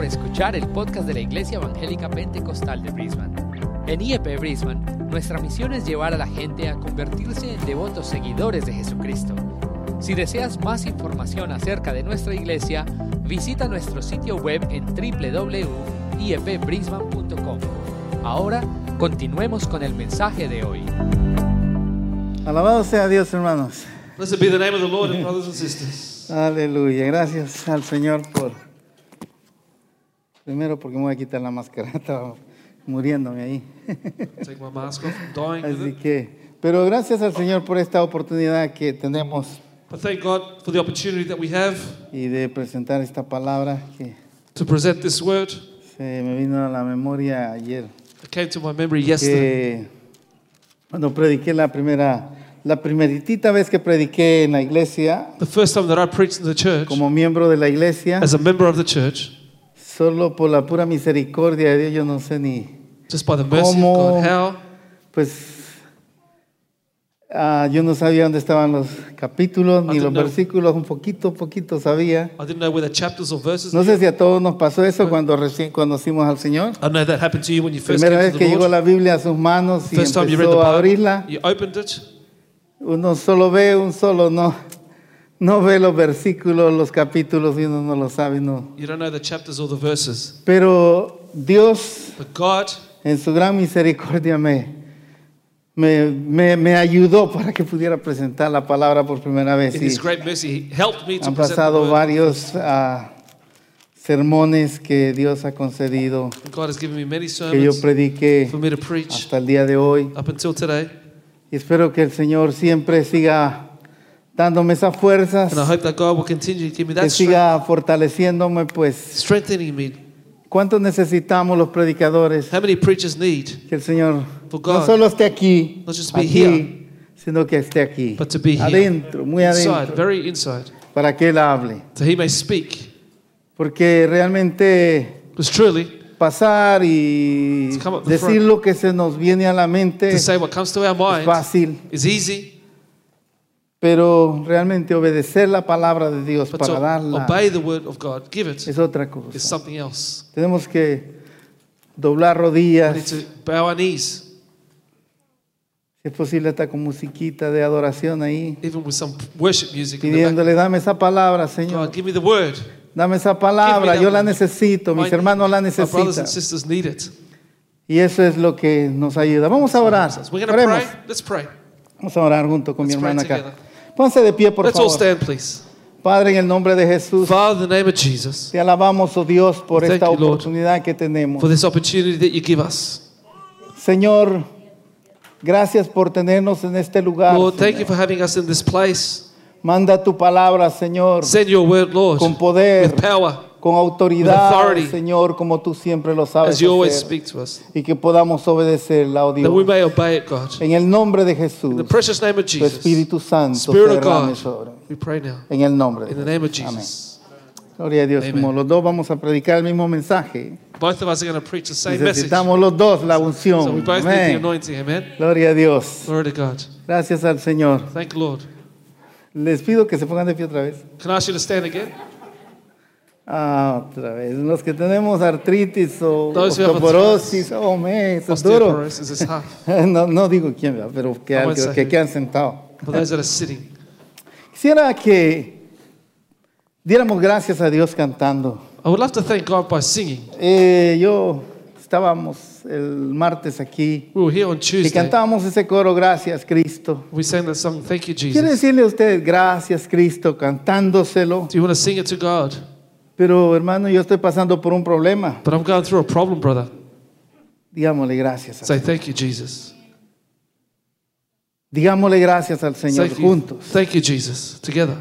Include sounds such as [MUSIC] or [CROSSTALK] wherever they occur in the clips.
por escuchar el podcast de la Iglesia Evangélica Pentecostal de Brisbane. En IEP Brisbane, nuestra misión es llevar a la gente a convertirse en devotos seguidores de Jesucristo. Si deseas más información acerca de nuestra iglesia, visita nuestro sitio web en www.iepbrisbane.com. Ahora, continuemos con el mensaje de hoy. Alabado sea Dios, hermanos. Blessed be the name of the Lord, and brothers and sisters. Aleluya. Gracias al Señor por... Primero porque me voy a quitar la máscara. [LAUGHS] Estaba muriéndome ahí. [LAUGHS] Así que... Pero gracias al Señor por esta oportunidad que tenemos But thank God for the opportunity that we have y de presentar esta palabra que to present this word. se me vino a la memoria ayer. It came to my memory yesterday. Que cuando prediqué la primera... La primeritita vez que prediqué en la iglesia, The first time that I preached in the church, como miembro de la iglesia, as a member of the church, solo por la pura misericordia de Dios, yo no sé ni... just by the mercy of ¿Cómo? God, how Pues ah, yo no sabía dónde estaban los capítulos ni I los didn't know. versículos, un poquito, poquito sabía. I didn't know where the chapters or verses. No sé si a todos nos pasó eso cuando recién conocimos al Señor. I know that happened to you when you first Primera came vez to que llegó Lord. la Biblia a sus manos y First time you read the empezó a Bible, abrirla, you opened it. uno solo ve, un solo no, no ve los versículos, los capítulos y uno no lo sabe, no. You don't know the chapters or the verses. Pero Dios But God, en su gran misericordia me, me, me, me ayudó para que pudiera presentar la palabra por primera vez. in y- His great mercy, helped me to Han present the pasado word. varios ah, sermones que Dios ha concedido, God has given me many que yo sermons predique for me to preach hasta el día de hoy. up until today. Y espero que el Señor siempre siga dándome esas fuerzas, And I hope that God will continue to give me que that strength, siga fortaleciéndome, pues, strengthening me. ¿cuánto necesitamos los predicadores? How many preachers need Que el Señor For no God, solo esté aquí, not just be aquí, here, sino que esté aquí, but to be here, adentro, muy inside, adentro, very inside, para que Él hable. so He may speak? Porque realmente Because truly, pasar y To come up the decir front. lo que se nos viene a la mente to es say what comes to our mind fácil, is easy, pero realmente obedecer la palabra de Dios but para to darla obey the word of God, give it, es otra is cosa. something else. Tenemos que doblar We need rodillas, to bow our knees, si es posible hasta con musiquita de adoración ahí, even with some worship music. In the back. pidiéndole, dame esa palabra, Señor. God, give me the word. Dame esa palabra, yo la necesito, mis hermanos la My brothers necesitan. and sisters need it. Y eso es lo que nos ayuda. Vamos a orar. We're going to Oremos. pray. Let's pray. Vamos a orar junto con mi Let's pray hermana acá. together. Pónganse de pie, por Let's all favor. stand, please. Padre, en el nombre de Jesús, Father, in the name of Jesus, te alabamos, oh Dios, por Thank esta you, Lord. oportunidad que tenemos. for this opportunity that you give us. Señor, gracias por tenernos en este lugar. Lord, thank you for having us in this place. Manda tu palabra, Señor, Send your word, Lord, con poder, with power, con autoridad, authority, Señor, como tú siempre lo sabes as you always hacer, speak to us, y que podamos obedecerla, oh that we Dios. may obey it, God. En el nombre de In Jesús, the precious name of tu Jesus, Espíritu Santo Spirit of God, sobre. we pray now. En el nombre de In the name of Amén. Jesus. Gloria a Dios. Amen. Como los dos vamos a predicar el mismo mensaje, Both of us are going to preach the same message. necesitamos los dos la So we unción. both need the Amén. anointing, amen? Gloria a Dios. Glory to God. Gracias al Señor. Thank Lord. Les pido que se pongan de pie otra vez. Can I ask you to stand again? Ah, otra vez. Los que tenemos artritis o Those osteoporosis, oh, me, eso es duro. Is. [LAUGHS] No, no digo quién, pero que, won't que, que that are sitting, Quisiera que diéramos gracias a Dios cantando. I would love to thank God by singing. Eh, yo estábamos el martes aquí We were here on y Tuesday. cantábamos ese coro, Gracias Cristo. We sang that song, Thank You, Quiero Jesus. decirle a usted gracias Cristo cantándoselo, Do you want to sing it to God? Pero hermano, yo estoy pasando por un problema. But I'm going through a problem, brother. Digámosle gracias. Say, Thank you, Jesus. Digámosle gracias al Señor juntos. thank you, Jesus. Together.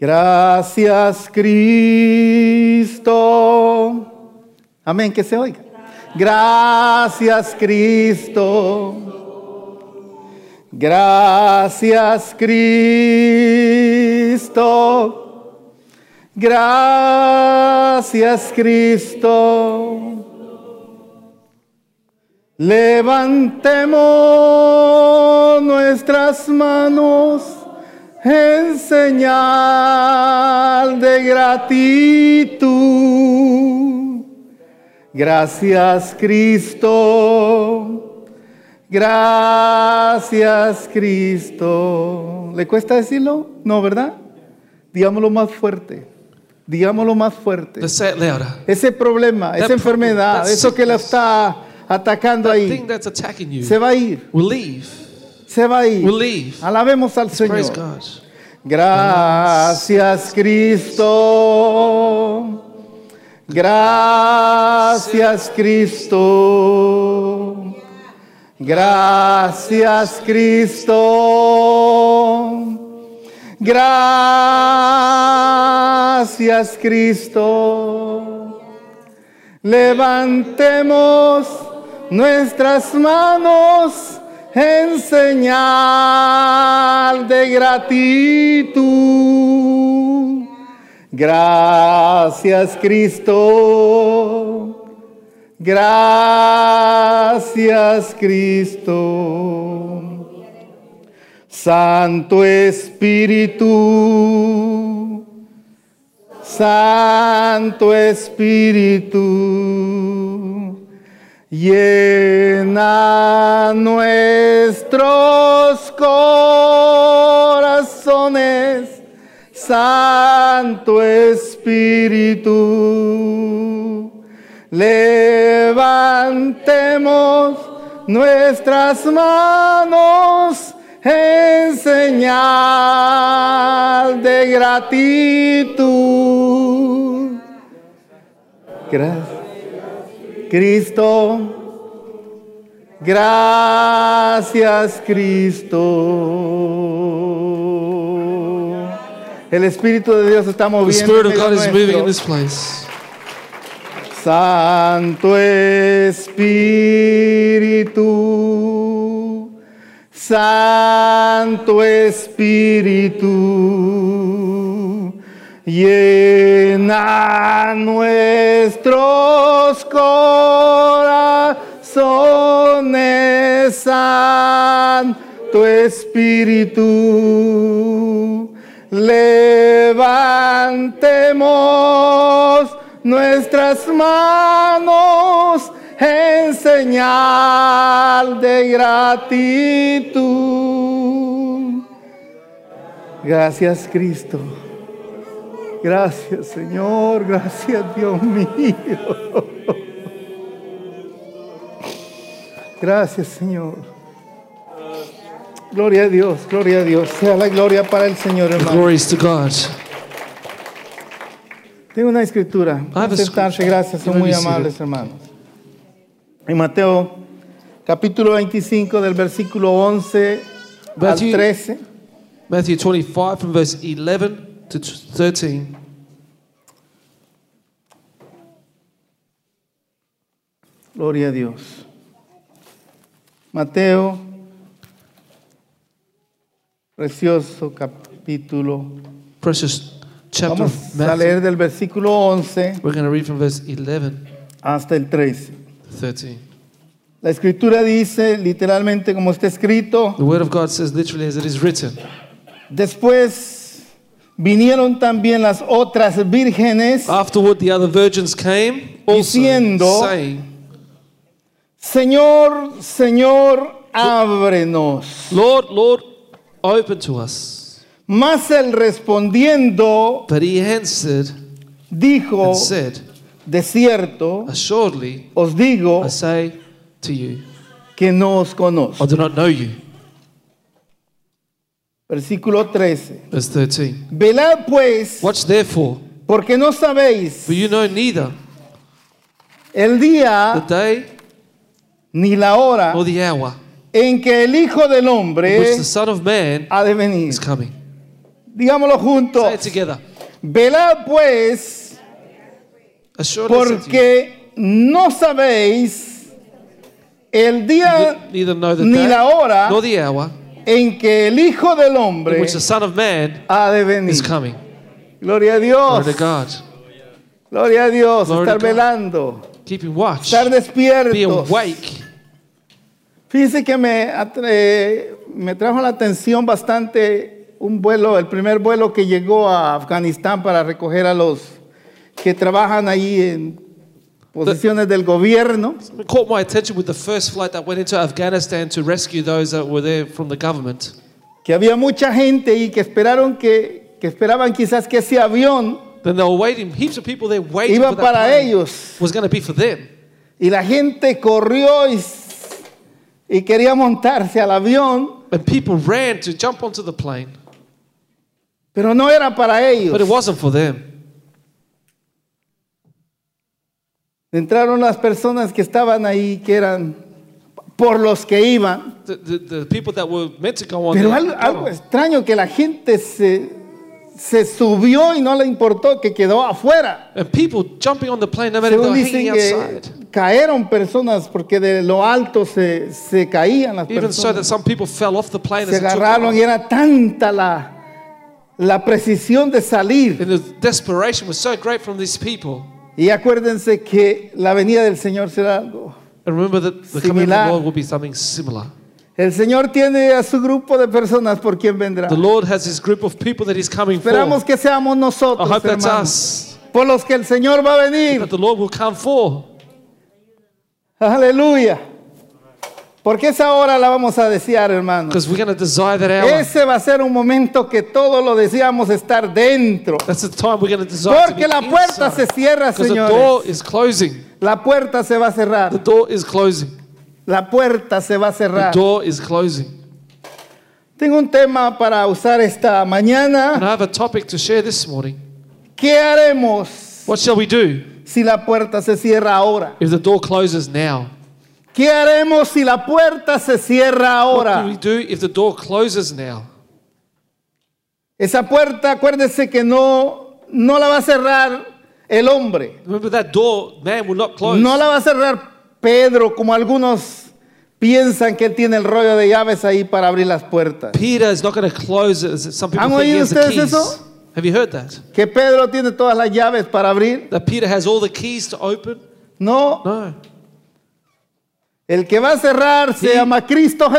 Gracias Cristo. Amén, que se oiga. Gracias Cristo. Gracias Cristo. Gracias Cristo. Levantemos nuestras manos en señal de gratitud. Gracias Cristo. Gracias Cristo. ¿Le cuesta decirlo? No, ¿verdad? Digámoslo más fuerte. Digámoslo más fuerte. Ese problema, esa enfermedad, eso que la está atacando ahí, se va a ir, se va a ir. Alabemos al Señor. Gracias Cristo. Gracias Cristo. Gracias Cristo. Gracias Cristo. Levantemos nuestras manos en señal de gratitud. Gracias Cristo. Gracias Cristo. Santo Espíritu. Santo Espíritu, llena nuestros corazones, Santo Espíritu, levantemos nuestras manos en señal de gratitud. Gracias. Cristo. Gracias, Cristo. El Espíritu de Dios está The moviendo. En God is moving in this place. Santo Espíritu, Santo Espíritu, llena nuestros corazones, Santo Espíritu, levantemos nuestras manos en señal de gratitud. Gracias Cristo. Gracias Señor. Gracias Dios mío. Gracias Señor. Gloria a Dios, gloria a Dios. Sea la gloria para el Señor hermano. glory is to God. Tengo una escritura. Sentarse, gracias, son muy amables, hermanos. En Mateo, capítulo 25, del versículo 11 Matthew- al 13. Matthew 25 from verse 11 to 13. Gloria a Dios. Mateo, precioso capítulo. Precious chapter Vamos a leer del versículo 11 We're read from verse 11 hasta el 13. To 13. La escritura dice, literalmente como está escrito, The word of God says literally as it is written. Después vinieron también las otras vírgenes, Afterward, the other virgins came, also Diciendo- saying, Señor, Señor, ábrenos. Lord, Lord, open to us. Mas él respondiendo But he answered dijo, and said, de cierto, Assuredly, os digo I say to you, que no os I conozco. do not know you. Versículo 13. Verse 13. Velad pues, Watch therefore, porque no sabéis for you know neither el the día day ni la hora nor the hour en que el Hijo del in Hombre which the Son of Man ha de venir. is coming. Digámoslo Say it juntos. together. Velad pues, Assuredly, I say to you, porque no sabéis el día ni la hora en que el Hijo del Hombre ha de venir. is coming. Gloria a Dios. Gloria a Dios. Glory estar velando. Keeping watch. Estar despiertos. Fíjese que me, atre- me trajo la atención bastante un vuelo, el primer vuelo que llegó a Afganistán para recoger a los que trabajan ahí en- posiciones del gobierno. It caught my attention with the first flight that went into Afghanistan to rescue those that were there from the government. que había mucha gente y que esperaron que, que esperaban quizás que ese avión Then they were waiting, heaps of people there waiting iba for that para plane ellos was going to be for them. y la gente corrió y, y quería montarse al avión, And people ran to jump onto the plane, pero no era para but it ellos. wasn't for them. Entraron las personas que estaban ahí, que eran por los que iban, The, the, the people that were meant to go on pero algo, extraño que la gente se, se subió y no le importó que quedó afuera. and people jumping on the plane, no matter if they Según dicen outside. que cayeron personas porque de lo alto se, se caían las Even so that personas. some people fell off the plane Se as agarraron y era tanta la, la precisión de salir. And the desperation was so great from these people. Y acuérdense que la venida del Señor será algo. And remember that the coming of the Similar. Lord will be something similar. El Señor tiene a su grupo de personas por quien vendrá. The Lord has his group of people that he's coming for. Esperamos que seamos nosotros, hope that's hermanos, us. por los que el Señor va a venir. That the Lord will come for. Aleluya. Porque esa hora la vamos a desear, hermanos. Because we're going to desire that hour. Ese va a ser un momento que todos lo deseamos estar dentro. That's the time we're going to desire to be Porque la puerta se inside. cierra, Because the door señores. is closing. La puerta se va a The cerrar. door is closing. La puerta se va a The cerrar. door is closing. Tengo un tema para usar esta And mañana. I have a topic to share this morning. ¿Qué haremos What shall we do si la puerta se cierra ahora? if the door closes now? ¿Qué haremos si la puerta se cierra What do we ahora? do if the door closes now? Esa puerta, acuérdese que no, no la va a cerrar el hombre. Remember that door, man will not close. No la va a cerrar Pedro, como algunos piensan que él tiene el rollo de llaves ahí para abrir las puertas. Peter is not going to close it. as Some people ¿Han think he oído has the ustedes keys. eso? Have you heard that? Que Pedro tiene todas las llaves para abrir. That Peter has all the keys to open? No, No. El que va a cerrar se He- ll Cristo He who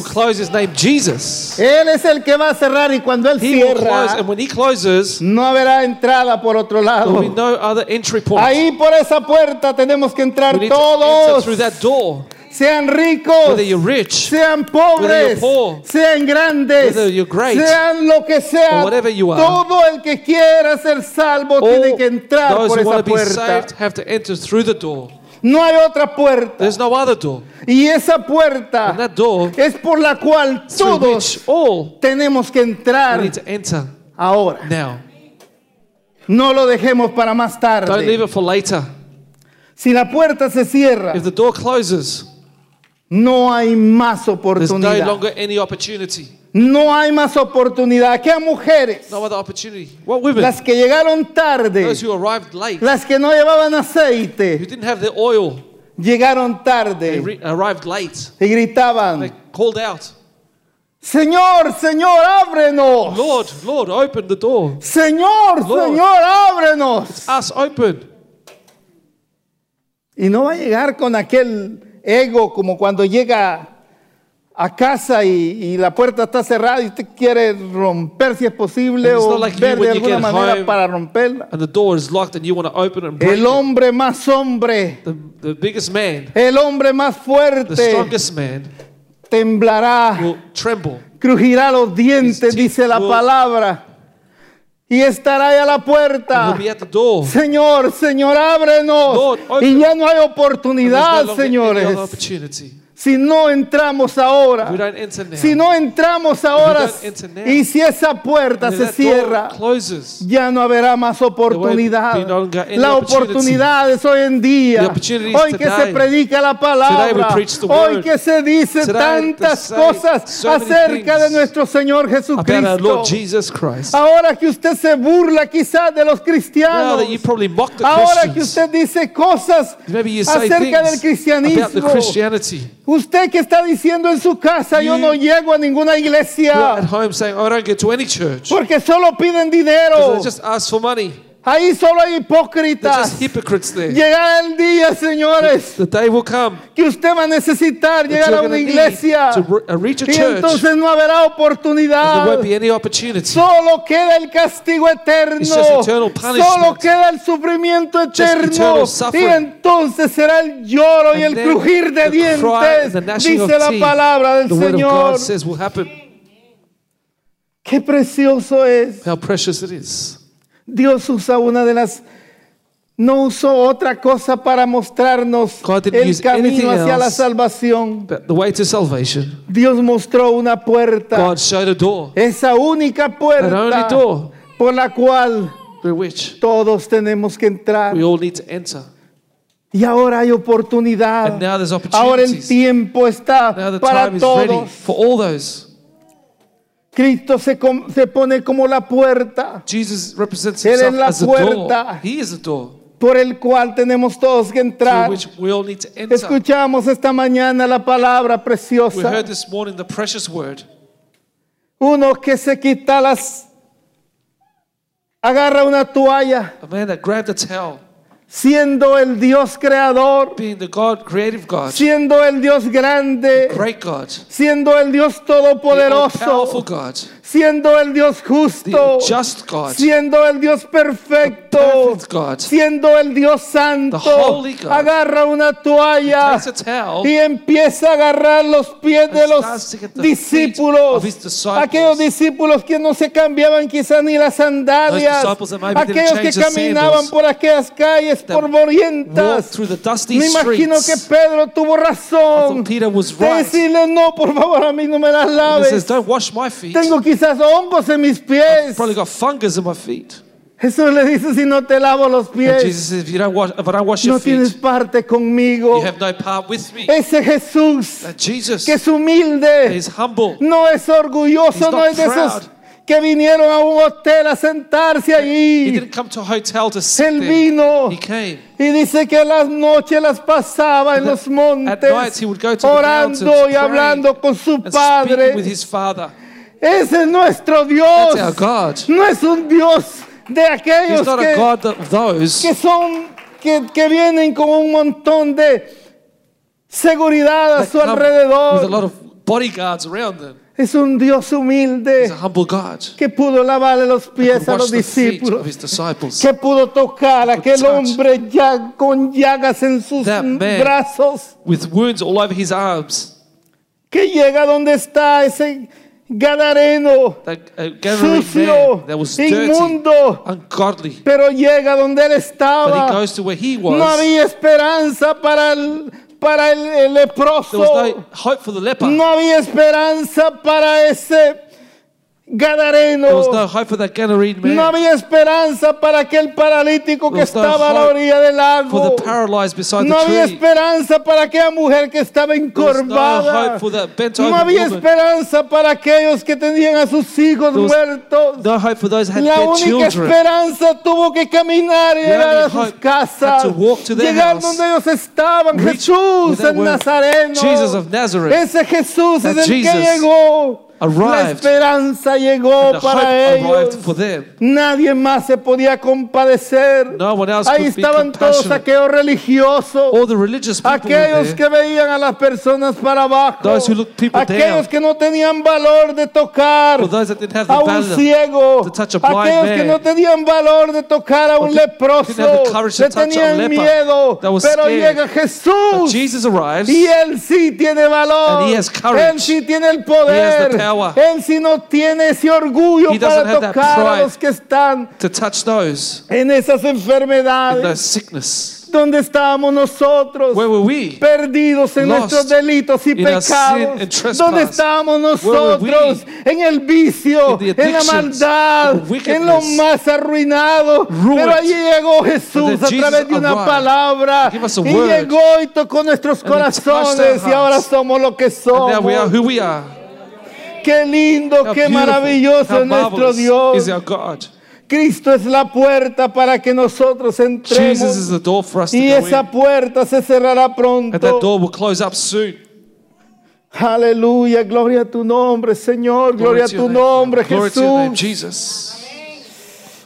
Jesús. closes named Jesus. Él es el que va a cerrar y cuando él He will close, cierra, and when he closes, no habrá entrada por otro there will be lado. no other entry point. Ahí por esa puerta tenemos que entrar to todos, through that door. sean ricos, Whether you're rich sean Whether pobres, you're poor, sean grandes, you're great, sean lo que sea, you are. todo el que quiera ser salvo tiene que entrar por esa to puerta. saved have to enter through the door. No hay otra puerta. There's no other door. Y esa puerta And that door es por la cual todos all tenemos que we entrar need to enter ahora. now. No lo dejemos para más Don't leave tarde. it for later. Si la puerta se cierra, If the door closes, no hay más there's no oportunidad. longer any opportunity. No hay más oportunidad. ¿Qué mujeres? No other opportunity. What women? Las que llegaron tarde, Those who arrived late, las que no llevaban who aceite, didn't have the oil, llegaron they tarde re- arrived late. y They gritaban, called out, Señor, Señor, ábrenos. Lord, Lord, open the door. Señor, Lord. Señor, ábrenos. Us open. Y no va a llegar con aquel ego como cuando llega a casa y, y la puerta está cerrada y usted quiere romper si es posible o like ver de alguna manera para romperla. El hombre más hombre, The, the biggest man, el hombre más fuerte, man, temblará, crujirá los dientes, dice la palabra, y estará a la puerta. Señor, Señor, ábrenos. Lord. Y ya no hay no oportunidad, any señores. Si no entramos We ahora, don't enter now. si no entramos ahora y si esa puerta And if se cierra, ya no habrá más oportunidad. be no longer any La opportunity. oportunidad es hoy en The día. Hoy que se today. predica la palabra. Hoy que se dice tantas cosas acerca de nuestro Señor Jesucristo. Ahora que usted se burla quizás de los cristianos. Ahora que usted dice cosas acerca del cristianismo. Usted que está diciendo en su casa, yo no llego a ninguna You're at iglesia home saying, I don't get to any church. porque solo piden dinero. they just ask for money. Ahí solo hay hipócritas. Llegará el día, señores, The day will come que usted va a necesitar llegar a una iglesia. uh, reach a Y church, and entonces no habrá there oportunidad. won't be any opportunity. Solo queda el castigo eterno. Solo queda el sufrimiento eterno. Y entonces será el lloro y And el then crujir de the dientes, the dice la palabra del The Señor. Qué precioso es. How precious it is. Dios usa una de las no usó otra cosa para mostrarnos el camino hacia la salvación. The way to salvation, Dios mostró una puerta, God showed a door esa única puerta only door. por la cual which todos tenemos que entrar. we all need to enter. Y ahora hay oportunidad. And now there's Ahora el opportunities. tiempo está para time is ready todos. Cristo se, se pone como la puerta Jesus represents Él es la puerta. He is the door por el cual tenemos todos que entrar. which we all need to enter. Escuchamos esta mañana la palabra We preciosa. heard this morning the precious word. Uno que se quita las... Agarra una toalla, Siendo el Dios creador, being the God, creative God, siendo el Dios grande, great God, siendo el Dios the todopoderoso, powerful God, siendo el Dios justo, the just God, siendo el Dios perfecto, perfect God. siendo el Dios santo, The holy God. agarra una toalla y empieza a agarrar los pies de los the discípulos, aquellos discípulos que no se cambiaban quizás ni las sandalias, aquellos que caminaban por aquellas calles that polvorientas. walked through the dusty Me imagino que. Pedro tuvo razón thought Peter was de decirle no, por favor, a mí no me las laves. says, Don't wash my feet. Tengo quizás hongos en mis pies. Probably got fungus in my feet. Jesús le dice, si no te lavo los pies, Jesus says, If you don't wash, if I don't wash no your tienes feet, parte conmigo. you have no part with me. Ese Jesús Jesus que es humilde, is humble. no es orgulloso, no es de esos. Que vinieron a un hotel a sentarse He allí. didn't come to a hotel to sit Él vino He came. y dice que las noches las pasaba en los montes, orando y hablando con su And speaking with Padre. his Father. Ese es nuestro Dios. No es un Dios de aquellos not a que, God of those que son que, que vienen con un montón de seguridad a su alrededor. Es un Dios humilde que pudo lavarle los pies a los discípulos, que pudo tocar a aquel hombre ya con llagas en sus brazos, With wounds all over his arms. que llega donde está ese gadareno uh, sucio, inmundo, ungodly. pero llega donde él estaba. No había esperanza para el, para el, el There was leproso. no hope for the leper. No había esperanza para ese gadareno. No había esperanza para aquel paralítico que estaba a la orilla del lago. No había esperanza para aquella mujer que estaba encorvada. No había esperanza para aquellos que tenían a sus hijos muertos. No hope for those who had La única esperanza tuvo que caminar y llegar a sus casas, had to walk to their llegar donde ellos estaban. Jesús el. Nazareno. Jesus of Nazareth. Ese Jesús es el que llegó. La esperanza llegó para ellos. Nadie más se podía compadecer. No Ahí estaban todos aquellos religiosos. All the religious people were Aquellos que veían a las personas para abajo. Aquellos que no tenían valor de tocar a un ciego. Aquellos que no tenían valor de tocar a un leproso. Le tenían miedo. Pero llega Jesús. Y él sí tiene valor. Él sí tiene el poder. Power. Él sí no tiene ese orgullo He doesn't para have that tocar a pride. los que están to touch those en esas in enfermedades. those sickness. donde estábamos nosotros? Where were we? Perdidos en Lost nuestros delitos y in our sin pecados. trespass. Donde estábamos Where were we? nosotros en el vicio, In the en la addictions, maldad, in the wickedness. en lo más arruinado. Ruined. Pero allí llegó Jesús a través de una arrived. palabra. Give us a Y word. llegó y tocó nuestros And he touched corazones y ahora hearts. somos lo que And now we are who we are. Qué lindo, How qué maravilloso es nuestro Dios. Cristo es la puerta para que nosotros entremos. Jesus is the door for us to Y esa puerta se cerrará And that pronto. door will close up soon. Aleluya, gloria a tu nombre, Señor, gloria a tu nombre, Jesús.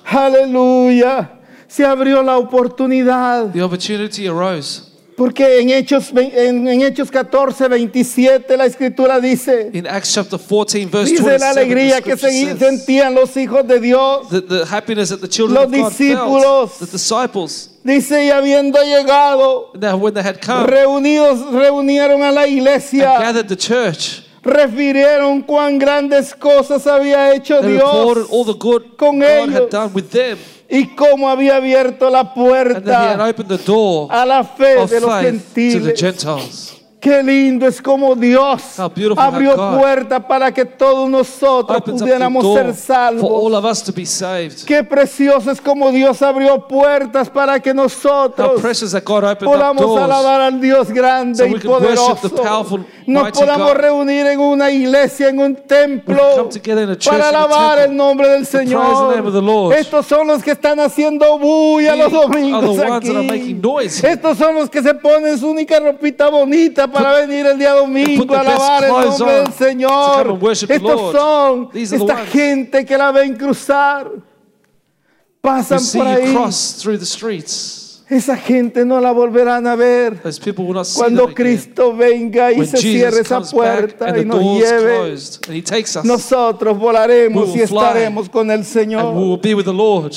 Aleluya. se abrió la oportunidad. The opportunity arose. Porque en Hechos, en, en Hechos 14, 27 la escritura dice, In Acts chapter 14, verse dice 27, la the alegría que se- sentían los hijos de Dios. the happiness that the children Los discípulos. felt, the disciples, Dice, y habiendo llegado, when they had come reunidos, reunieron a la and iglesia, gathered the church, refirieron cuán grandes cosas había hecho they Dios all the good con God ellos. had done with them, y cómo había abierto la puerta opened the door a la fe de los faith to the gentiles. Qué lindo es como Dios abrió puertas para que todos nosotros pudiéramos ser salvos. Qué precioso es como Dios abrió puertas para que nosotros podamos alabar al Dios grande So y poderoso. powerful, Nos podamos God. reunir en una iglesia, en un templo, para alabar el nombre del Señor. Estos son los que están haciendo bulla los domingos aquí. Estos son los que se ponen su única ropita bonita para venir el día domingo a alabar el nombre del Señor. Estos son esta gente que la ven cruzar. Pasan por ahí. Esa gente no la volverán a ver. Cuando. Cristo venga y se cierre esa puerta y the nos lleve, nosotros volaremos y estaremos con el Señor. will be with the Lord.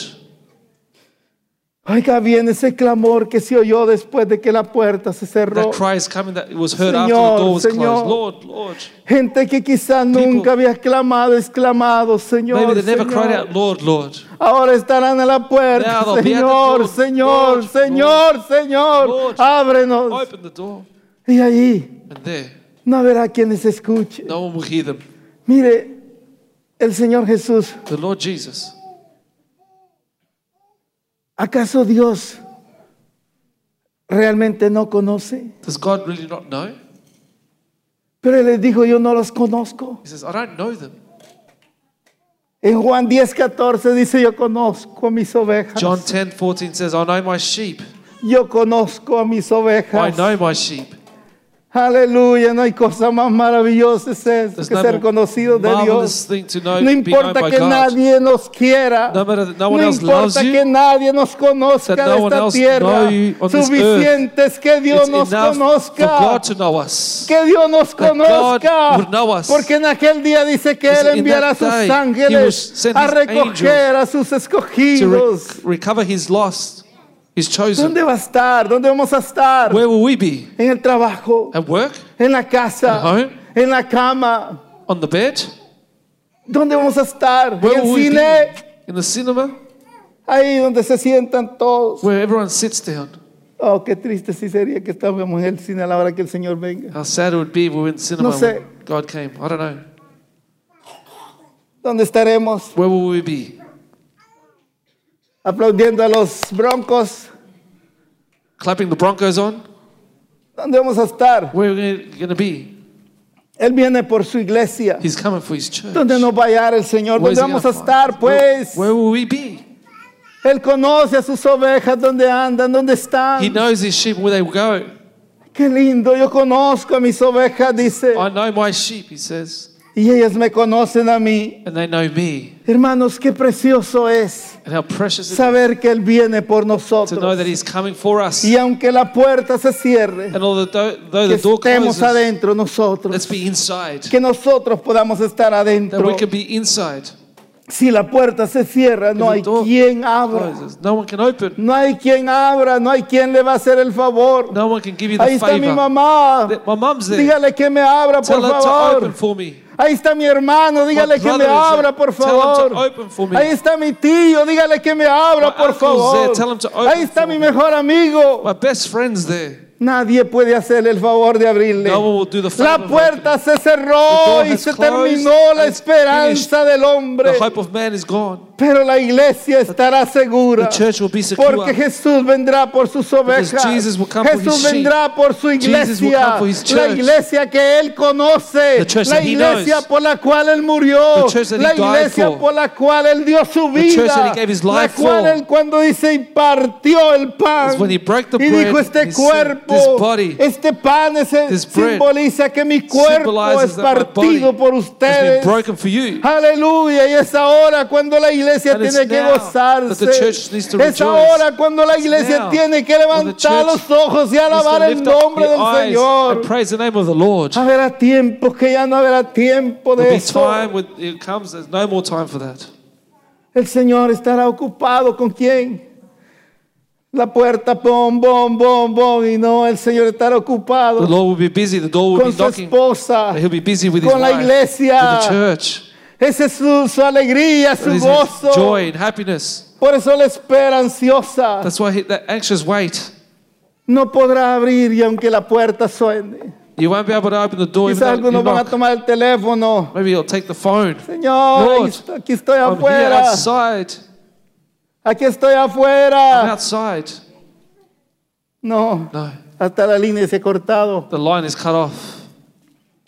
Oiga bien ese clamor que se oyó después de que la puerta se cerró. That cry is coming that it was heard Señor, after the door was Señor. closed. Lord, Lord. Gente que quizás nunca había clamado, exclamado, Señor, Maybe they never cried Señor. out, Lord, Lord. Ahora estarán en la puerta, Now Señor. Señor, Lord, Señor, Señor, Lord. ábrenos. Open the door. Y ahí And there, no habrá quienes escuchen. no one will hear them. Mire, el Señor Jesús, The Lord Jesus. ¿Acaso Dios realmente no conoce? Does God really not know? Pero Él les dijo, yo no los conozco. He says, I don't know them. En Juan 10, 14 dice, yo conozco a mis ovejas. John 10 14 says, I know my sheep. Yo conozco a mis I ovejas. know my sheep. Aleluya, no hay cosa más maravillosa es eso que no ser conocido de Dios. know, No importa que nadie nos quiera. No no No importa you, que nadie nos conozca de esta tierra. you Suficiente es que Dios nos conozca. Que Dios nos conozca. Porque en aquel día dice que Él enviará a sus ángeles a recoger a sus escogidos. His chosen. ¿Dónde va a estar? ¿Dónde vamos a estar? Where will we be? En el trabajo, At work? en la casa, At home? en la cama. On the bed? ¿Dónde vamos a estar? Where En el cine, be? In the cinema? ahí donde se sientan todos. Where everyone sits down. Oh, qué triste sí sería que estábamos en el cine a la hora que el Señor venga. How sad it would be if we were in cinema No sé. when God came. I don't know. ¿Dónde estaremos? Where will we be? Aplaudiendo a los broncos. Clapping the Broncos on? ¿Dónde vamos a estar? Where are we going to be? Él viene por su iglesia. He's coming for his church. ¿Dónde nos va a hallar el Señor? Where's ¿Dónde vamos a estar, find? Where, pues? where will we be? Él conoce a sus ovejas, dónde andan, dónde están. He knows his sheep where they will go. Qué lindo, yo conozco a mis ovejas, dice. I know my sheep, he says, Y ellas me conocen a mí. and they know me. Hermanos, qué precioso es And how precious it is saber que Él viene por to know nosotros. that he's coming for us. Y aunque la puerta se cierre, And although though que the door estemos closes, adentro let's nosotros. be inside. Que nosotros podamos estar That adentro. we can be inside. Si la puerta se cierra, no hay quien abra. closes, no one can open. No hay quien abra, no hay quien le va a hacer el favor. No one can give you the Ahí está mi favor. mamá. That- My mum's there. Dígale que me abra, por Tell her to favor. open for me. Ahí está mi hermano, dígale que me brother is abra, there. por Tell him to favor. open for me. Ahí está mi tío, dígale que me abra, My por uncle's favor. there. Tell him to open Ahí está for mi me. mejor amigo. My best friend's there. Nadie puede hacerle el favor de abrirle. No La puerta se cerró y se terminó la esperanza del hombre. The hope of man is gone. Pero la iglesia estará segura. Porque Jesús vendrá por sus ovejas. Jesús vendrá por su iglesia. La iglesia que él conoce. La iglesia por la cual él murió. La iglesia por la cual él dio su vida. La cual él cuando dice impartió el pan. Y dijo este cuerpo This body, este pan ese this bread simboliza que mi cuerpo es partido por ustedes. Aleluya, y es ahora cuando la iglesia And tiene que gozarse. Es ahora cuando la iglesia tiene que levantar los ojos y alabar el nombre del Señor. Habrá tiempo que ya no habrá tiempo de eso. time when it comes, there's no more time for that. El Señor estará ocupado con quién? La puerta, bom, bom, bom, bom, y no, el Señor estará The ocupado Lord will be busy, the door will con be su knocking. esposa, He'll be busy with his con la wife, iglesia. with the church, Esa es su, su alegría, su his gozo. joy and happiness. Por eso la espera ansiosa. That's why he, that anxious wait. No podrá abrir y aunque la puerta suene. You won't be able to open the door Quizás algunos van a tomar el teléfono. Maybe you'll take the phone. Señor, Lord, aquí estoy, I'm here afuera. outside. Aquí estoy I'm afuera. outside. No, No, hasta la línea se ha cortado. the line is cut off.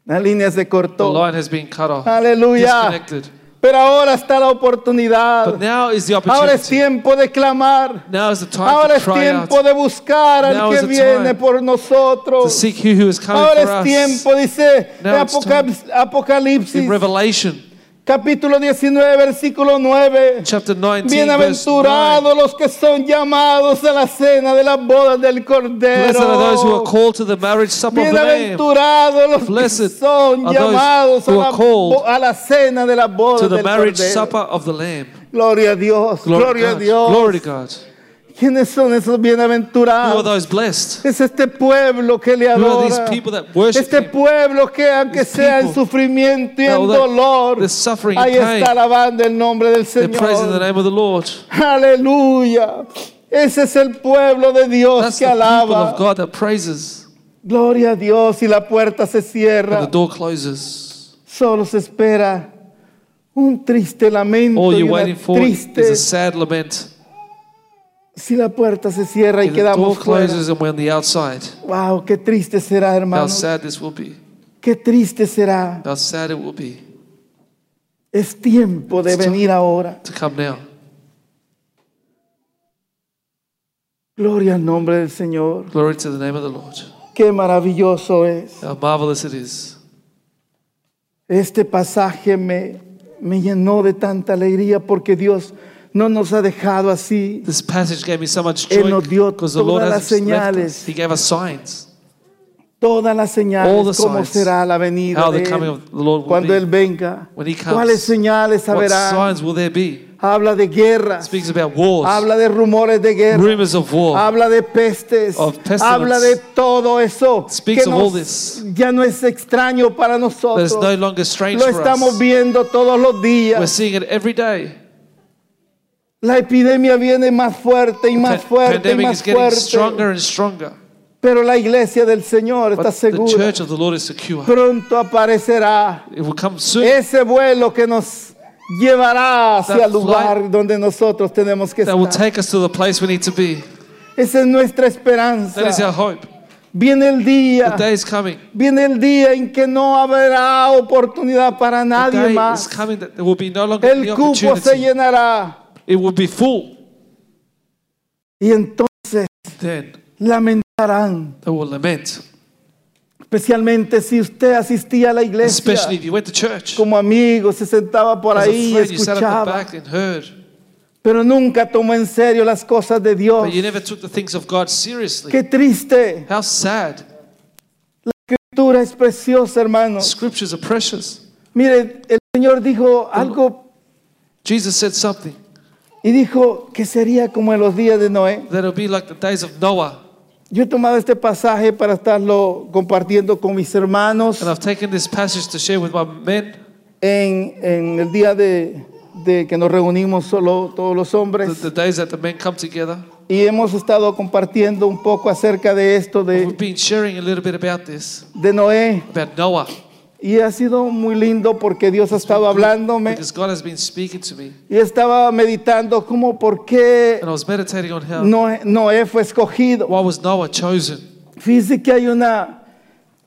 La línea se The cortó. line has been cut off. Aleluya. Disconnected. Pero ahora está la oportunidad. But now is the Ahora es opportunity. tiempo de clamar. Now is the time Ahora to es cry out. tiempo de buscar Now al is que the viene por To nosotros. seek He who is coming Ahora for es us. tiempo, dice Now Apocal- Apocalipsis, In Revelation capítulo 19, versículo 9. chapter 19, verse 9. Bienaventurados los que son llamados a la cena de las bodas del Cordero. Blessed are those who are called to the marriage supper of the Lamb. Bienaventurados los que son llamados a la, a la cena de To the del Cordero. Gloria a Dios, gloria a. Dios. Glory to God. ¿Quiénes son esos Who are bienaventurados? those blessed? Es este pueblo que le Who are these adora. people that worship Este Him? pueblo que aunque These sea en people sufrimiento y that en although dolor, they're suffering ahí in pain, está alabando el nombre del They're praising the Señor. name of the Lord. Aleluya. Ese es el pueblo de Dios That's que the people alaba. of God that praises. Gloria a Dios y la puerta se And the cierra. door closes. Solo se espera un triste lamento All y you're una waiting for triste is a sad lament. Si la puerta se cierra y If quedamos fuera. outside, Wow, qué triste será, how hermano. sad this will be. Qué triste será. How sad it will be Es tiempo de It's time. venir ahora. to come now. Gloria al nombre del Señor. Glory to the name of the Lord. Qué maravilloso es. How marvelous it is. Este pasaje me, me llenó de tanta alegría porque Dios no nos ha dejado así. This passage gave me so much Él joy nos dio because the Lord todas has las left señales. us. He gave us signs. Todas las All the señales, cómo signs. será la venida How de the coming Él of the Lord will cuando be. Él venga. When He comes, ¿Cuáles señales What habrá? signs will there be? Habla de guerras, Speaks about wars, habla de rumores de guerra, rumors of war. habla de pestes, Of pestilence. habla de todo eso Speaks que of all nos- this. ya no es extraño para That nosotros. is no longer strange Lo for estamos us. viendo todos los We're días. seeing it every day. La epidemia viene más fuerte y más fuerte y más is getting fuerte. stronger and stronger. Pero la iglesia del Señor está But the segura. church of the Lord is secure. Pronto aparecerá It will come soon. ese vuelo que nos llevará hacia el lugar donde nosotros tenemos que estar. take us to the place we need to be. Esa es nuestra That is esperanza. our hope. Viene el The día, day is coming. viene el día en que no habrá oportunidad para The nadie más. El the cupo se llenará It will be full. y entonces Then lamentarán. they will lament. Especialmente si usted asistía a la iglesia Especially if you went to church. como amigo, se sentaba por As a ahí y friend, you sat at the escuchaba, back and heard. pero nunca tomó en serio las cosas de Dios. But you never took the things of God seriously. Qué triste. How sad. La escritura es preciosa, hermanos. Scriptures are precious. Mire, el Señor dijo algo Jesus said something y dijo que sería como en los días de Noé. that it'll be like the days of Noah. Yo he tomado este pasaje para estarlo compartiendo con mis hermanos And I've taken this passage to share with my men en, en el día de, de que nos reunimos solo todos los the, hombres the days that the men come together. y hemos estado compartiendo un poco acerca de esto We've de, been sharing a little bit about this, de Noé about Noah. Y ha sido muy lindo porque Dios ha estado hablándome God has been speaking to me. y estaba meditando cómo por qué And I was meditating on how, Noé, Noé fue escogido. why was Noah chosen? Fíjese que hay una,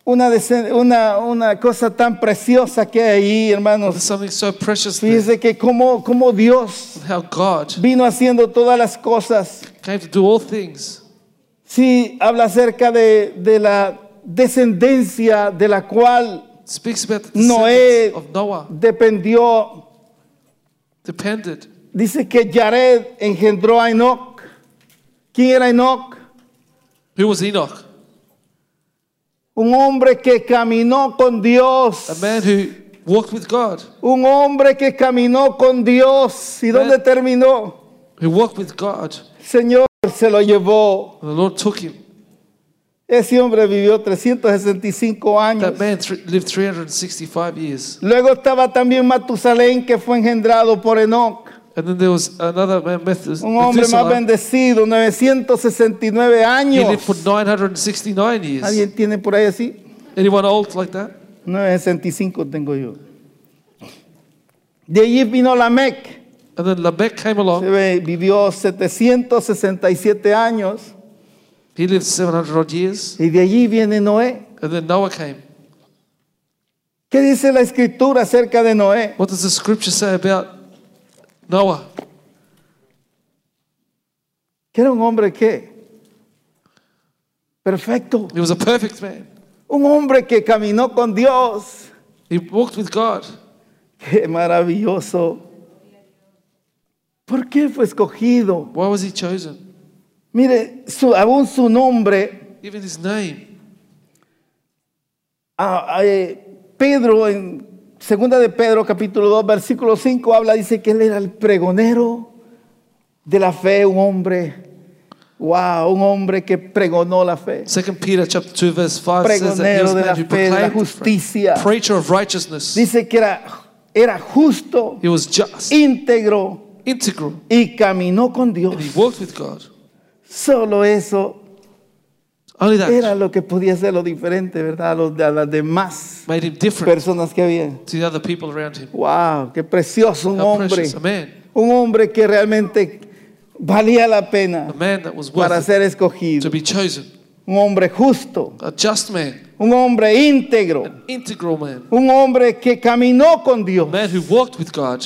una, una, una cosa tan preciosa que hay ahí, There's hermanos. something so precious. Fíjese que como, como Dios How God vino haciendo todas las cosas came to do all things Sí, habla acerca de, de la descendencia de la cual speaks about the Noé of Noah dependió. depended. Dice que Jared engendró a Enoch. ¿Quién era Enoch? Who was Enoch? Un hombre que caminó con A Dios. man who walked with God. Un hombre que caminó con Dios. ¿Y dónde terminó? Who walked with God. Señor se lo llevó. And the Lord took him. Ese hombre vivió 365 años. That man lived 365 years. Luego estaba también Matusalén que fue engendrado por Enoch. And then there was another man, Methus- Un hombre más Methuselah. bendecido, 969 He años. lived for 969 years. ¿Alguien tiene por ahí así? Anyone old like that? 965 tengo yo. De allí vino Lamec. And then Lamech came along. vivió 767 años. He lived 700 odd years. Y de allí viene Noé. And then Noah came. ¿Qué dice la escritura acerca de Noé? What does the scripture say about Noah? Que era un hombre que perfecto. He was a perfect man. Un hombre que caminó con Dios. He walked with God. Qué maravilloso. ¿Por qué fue escogido? Why was he chosen? Mire, su- aún su nombre, Even his name. ah, eh, Pedro en segunda de Pedro capítulo 2 versículo 5 habla, dice que él era el pregonero de la fe, un hombre, wow, un hombre que pregonó la fe. Second Peter chapter 2 verse 5 says that he was a de la man who fe, de la justicia. preacher of righteousness. Dice que era, era justo, He was just, íntegro integral, y caminó con Dios. and he walked with God. Solo eso era lo que podía ser lo diferente, ¿verdad? A, los, a las demás made him different personas que habían. to the other people around him. Wow, qué precioso un How hombre. a. Un hombre que realmente valía la pena A para ser escogido. to be chosen. Un hombre justo, A just man, un hombre íntegro, an integral man, un hombre que caminó con a Dios. man who walked with God.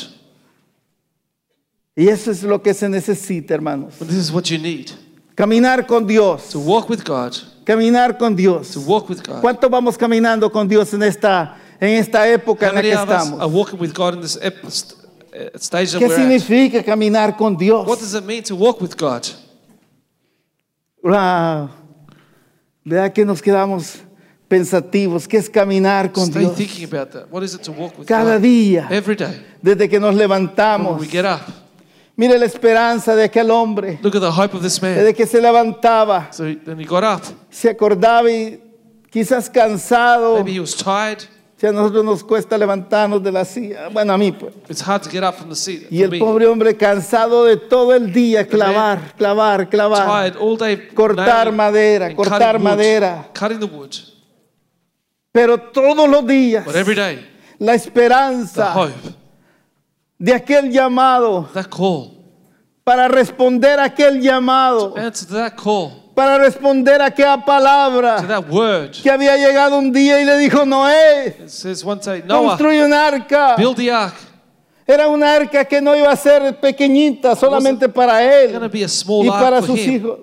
Y eso es lo que se necesita, hermanos. And this is what you need Caminar con Dios. to walk with God, Caminar con Dios. to walk with God. ¿Cuánto vamos caminando con Dios en esta, en esta época How en la que us are estamos? walking with God in this uh, stage ¿Qué we're at? significa caminar con Dios? What does it mean to walk with God? Wow. Vea que nos quedamos pensativos. ¿Qué es caminar con Stay Dios? about that. What is it to walk with Cada God? día, Every day. desde que nos When levantamos. we get up, Mire la esperanza de aquel hombre. look at the hope of this man. Desde que se levantaba, So he- then he got up. se acordaba y quizás cansado. Maybe he was tired. Si a nosotros nos cuesta levantarnos de la silla. Bueno, a mí pues. It's hard to get up from the seat. Y el me. pobre hombre cansado de todo el día clavar, clavar, clavar. Tired all day. Cortar madera, cortar cutting wood, madera. Cutting the wood. Pero todos los días But every day, la the esperanza hope, de aquel llamado that call, para responder a aquel llamado, to that call, para responder a aquella to palabra that word. que había llegado un día y le dijo Noé, It construye un arca. build the ark. Era un arca que no iba a ser pequeñita solamente para to él y para sus hijos.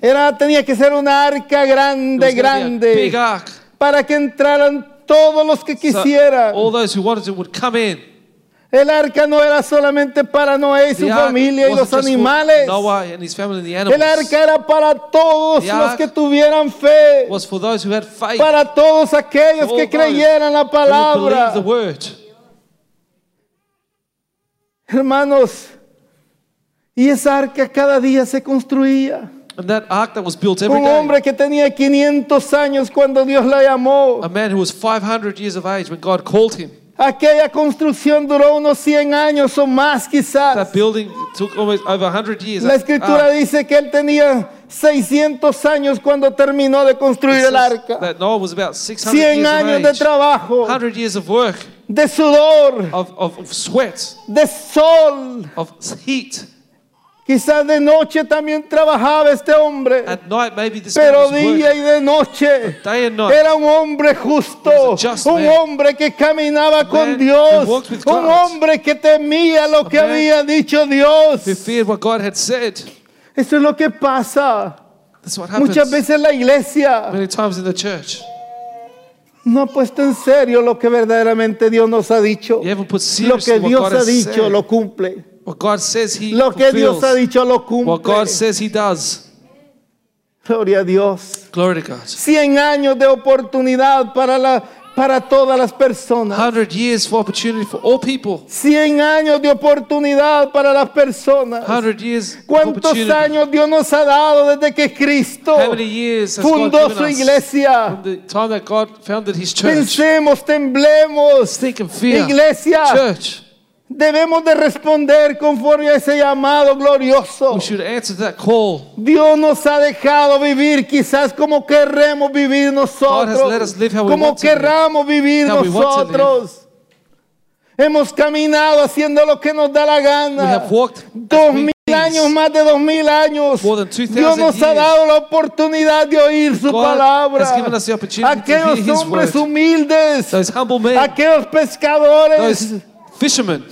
Era, tenía que ser una arca It grande, grande, para que entraran todos los que So quisieran. all those who wanted to would come in. El arca no era solamente para Noé y su familia y los animales. El arca era para todos los que tuvieran fe, para todos aquellos que creyeran la palabra. Hermanos, y esa arca cada día se construía. And that ark that was built every Un hombre que tenía 500 años cuando Dios la llamó. A man who was 500 years of age when God called him. Aquella construcción duró unos 100 años o más quizás. That building took almost over 100 years. La escritura ark. dice que él tenía 600 años cuando terminó de construir el arca. That Noah was about 600 100 years años of de trabajo, 100 years of work, de sudor, of, of, of sweat, de sol. of heat. Quizás de noche también trabajaba este hombre, At night, maybe this man pero día y de noche. Era un hombre justo, un hombre que caminaba con Dios, un hombre que temía lo que había dicho Dios. Who feared what God had said. Eso es lo que pasa Muchas veces la iglesia no ha puesto en serio lo que verdaderamente Dios nos ha dicho. Lo que Dios ha dicho lo cumple. What God says He Lo que Dios ha dicho lo What cumple. God says He does. Gloria a Dios. Glory to God. 100 años de oportunidad para, la, para todas las personas. 100 years for opportunity for all people. 100 años de oportunidad para las personas. 100 years ¿Cuántos años Dios nos ha dado desde que Cristo fundó su iglesia? from the time that God founded His church? Pensemos, temblemos. Think and fear. Iglesia, Church, debemos de responder conforme a ese llamado glorioso. we should answer that call. Dios nos ha dejado vivir quizás como querremos vivir God has let nosotros, us live how we como want to live. querramos vivir How we want to live. nosotros. Hemos caminado haciendo lo que nos da la We gana. have walked Dos as we mil please. años, más de dos mil años. More than 2,000 Dios nos ha years. dado la oportunidad de oír su God palabra. has given us the opportunity to Aquellos hear His hombres word. humildes, Those humble men, aquellos pescadores, those fishermen,